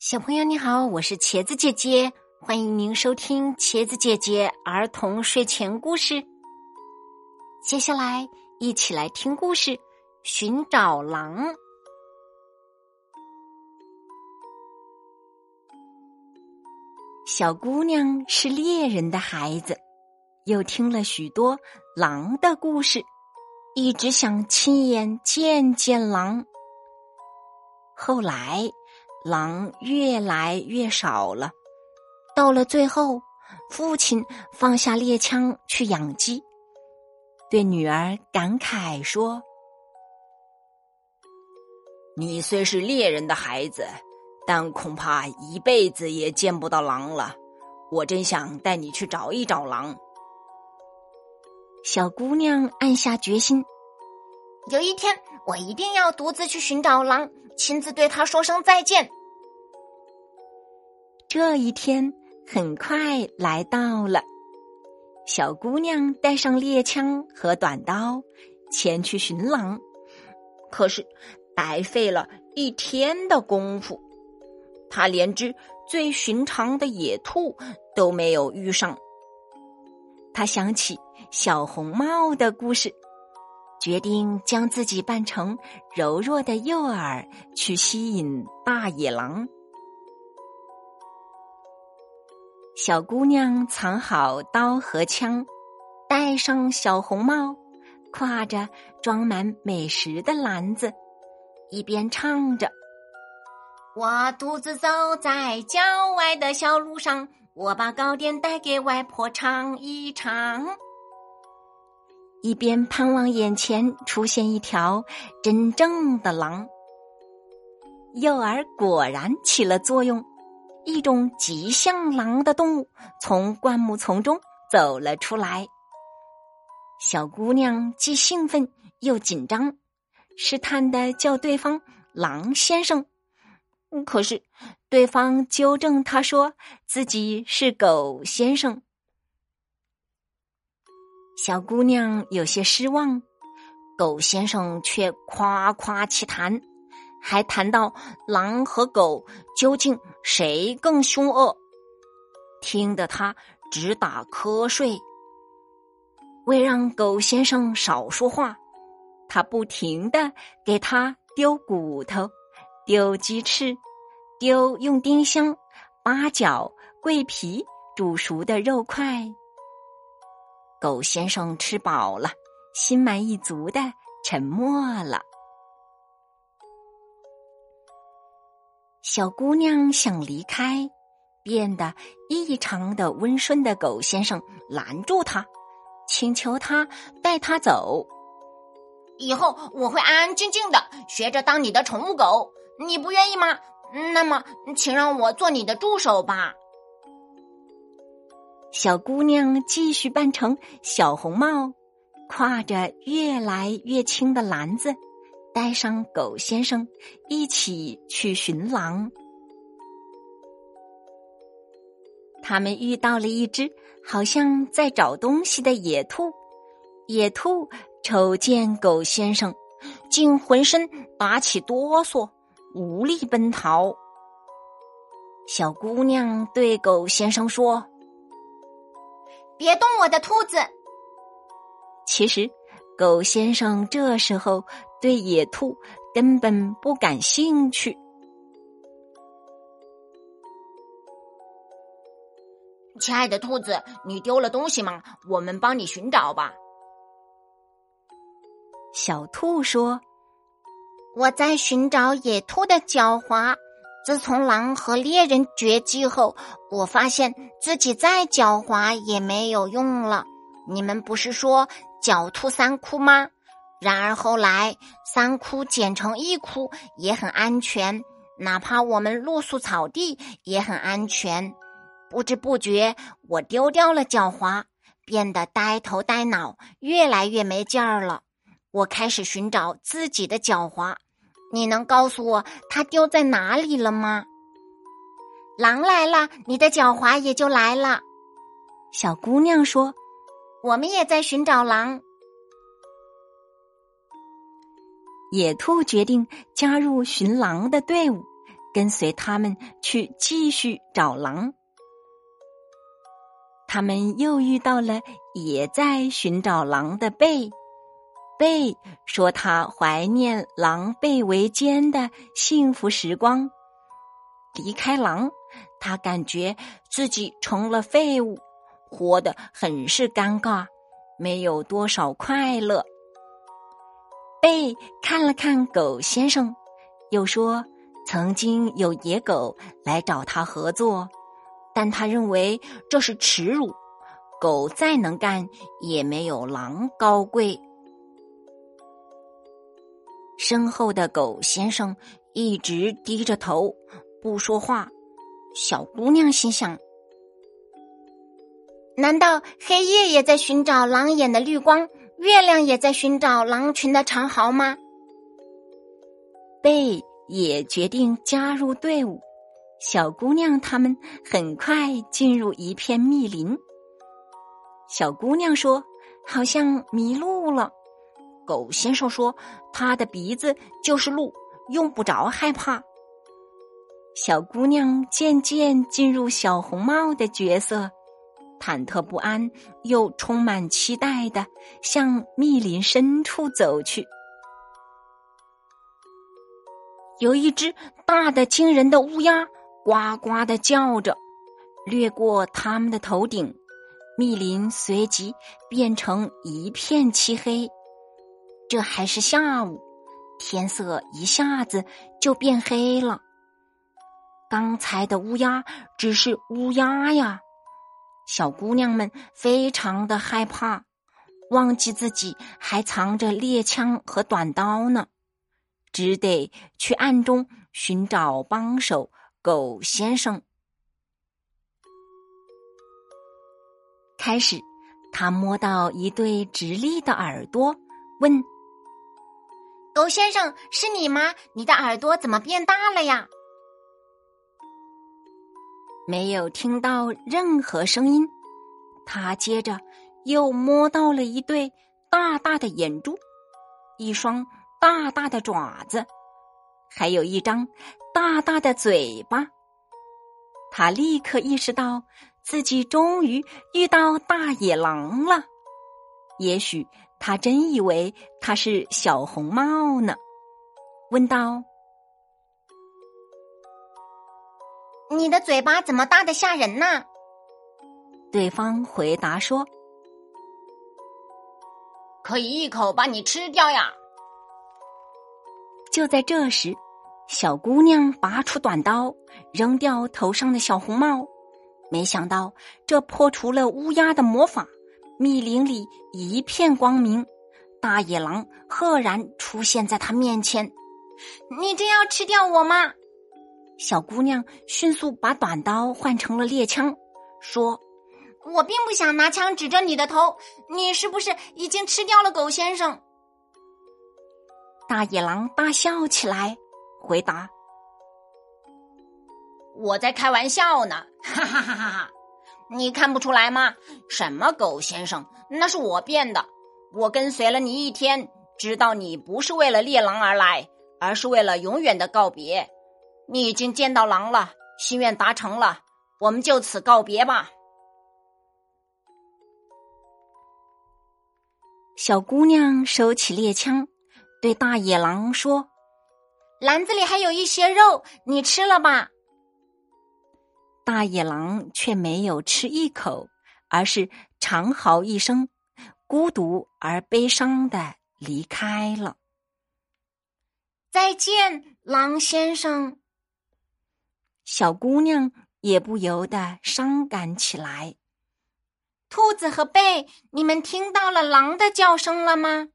小朋友你好，我是茄子姐姐，欢迎您收听茄子姐姐儿童睡前故事。接下来一起来听故事《寻找狼》。小姑娘是猎人的孩子，又听了许多狼的故事，一直想亲眼见见狼。后来。狼越来越少了，到了最后，父亲放下猎枪去养鸡，对女儿感慨说：“你虽是猎人的孩子，但恐怕一辈子也见不到狼了。我真想带你去找一找狼。”小姑娘暗下决心，有一天我一定要独自去寻找狼。亲自对他说声再见。这一天很快来到了，小姑娘带上猎枪和短刀，前去寻狼。可是白费了一天的功夫，她连只最寻常的野兔都没有遇上。她想起小红帽的故事。决定将自己扮成柔弱的诱饵，去吸引大野狼。小姑娘藏好刀和枪，戴上小红帽，挎着装满美食的篮子，一边唱着：“我独自走在郊外的小路上，我把糕点带给外婆尝一尝。”一边盼望眼前出现一条真正的狼，诱饵果然起了作用，一种极像狼的动物从灌木丛中走了出来。小姑娘既兴奋又紧张，试探的叫对方“狼先生”，可是对方纠正她说自己是“狗先生”。小姑娘有些失望，狗先生却夸夸其谈，还谈到狼和狗究竟谁更凶恶，听得他直打瞌睡。为让狗先生少说话，他不停的给他丢骨头、丢鸡翅、丢用丁香、八角、桂皮煮熟的肉块。狗先生吃饱了，心满意足的沉默了。小姑娘想离开，变得异常的温顺的狗先生拦住她，请求她带他走。以后我会安安静静的学着当你的宠物狗，你不愿意吗？那么，请让我做你的助手吧。小姑娘继续扮成小红帽，挎着越来越轻的篮子，带上狗先生一起去寻狼。他们遇到了一只好像在找东西的野兔，野兔瞅见狗先生，竟浑身打起哆嗦，无力奔逃。小姑娘对狗先生说。别动我的兔子！其实，狗先生这时候对野兔根本不感兴趣。亲爱的兔子，你丢了东西吗？我们帮你寻找吧。小兔说：“我在寻找野兔的狡猾。”自从狼和猎人绝迹后，我发现自己再狡猾也没有用了。你们不是说狡兔三窟吗？然而后来三窟剪成一窟也很安全，哪怕我们露宿草地也很安全。不知不觉，我丢掉了狡猾，变得呆头呆脑，越来越没劲儿了。我开始寻找自己的狡猾。你能告诉我它丢在哪里了吗？狼来了，你的狡猾也就来了。小姑娘说：“我们也在寻找狼。”野兔决定加入寻狼的队伍，跟随他们去继续找狼。他们又遇到了也在寻找狼的贝。贝说他怀念狼狈为奸的幸福时光。离开狼，他感觉自己成了废物，活得很是尴尬，没有多少快乐。贝看了看狗先生，又说：“曾经有野狗来找他合作，但他认为这是耻辱。狗再能干，也没有狼高贵。”身后的狗先生一直低着头不说话。小姑娘心想：“难道黑夜也在寻找狼眼的绿光？”月亮也在寻找狼群的长嚎吗？贝也决定加入队伍。小姑娘他们很快进入一片密林。小姑娘说：“好像迷路了。”狗先生说：“他的鼻子就是路，用不着害怕。”小姑娘渐渐进入小红帽的角色。忐忑不安又充满期待的向密林深处走去。有一只大的惊人的乌鸦呱呱的叫着，掠过他们的头顶，密林随即变成一片漆黑。这还是下午，天色一下子就变黑了。刚才的乌鸦只是乌鸦呀。小姑娘们非常的害怕，忘记自己还藏着猎枪和短刀呢，只得去暗中寻找帮手。狗先生开始，他摸到一对直立的耳朵，问：“狗先生，是你吗？你的耳朵怎么变大了呀？”没有听到任何声音，他接着又摸到了一对大大的眼珠，一双大大的爪子，还有一张大大的嘴巴。他立刻意识到自己终于遇到大野狼了。也许他真以为他是小红帽呢，问道。你的嘴巴怎么大的吓人呢？对方回答说：“可以一口把你吃掉呀！”就在这时，小姑娘拔出短刀，扔掉头上的小红帽。没想到，这破除了乌鸦的魔法，密林里一片光明。大野狼赫然出现在他面前：“你真要吃掉我吗？”小姑娘迅速把短刀换成了猎枪，说：“我并不想拿枪指着你的头，你是不是已经吃掉了狗先生？”大野狼大笑起来，回答：“我在开玩笑呢，哈哈哈哈哈！你看不出来吗？什么狗先生，那是我变的。我跟随了你一天，知道你不是为了猎狼而来，而是为了永远的告别。”你已经见到狼了，心愿达成了，我们就此告别吧。小姑娘收起猎枪，对大野狼说：“篮子里还有一些肉，你吃了吧。”大野狼却没有吃一口，而是长嚎一声，孤独而悲伤的离开了。再见，狼先生。小姑娘也不由得伤感起来。兔子和贝，你们听到了狼的叫声了吗？